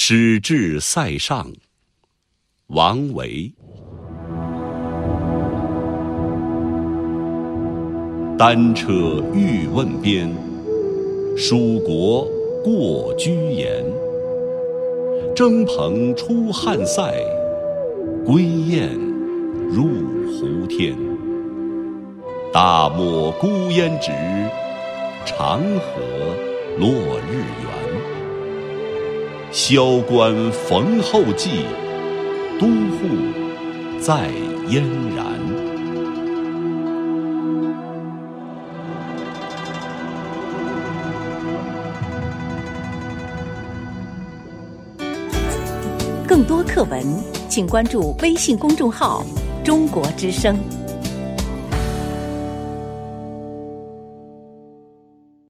始至塞上，王维。单车欲问边，属国过居延。征蓬出汉塞，归雁入胡天。大漠孤烟直，长河落日圆。萧关逢候骑，都护在燕然。更多课文，请关注微信公众号“中国之声”。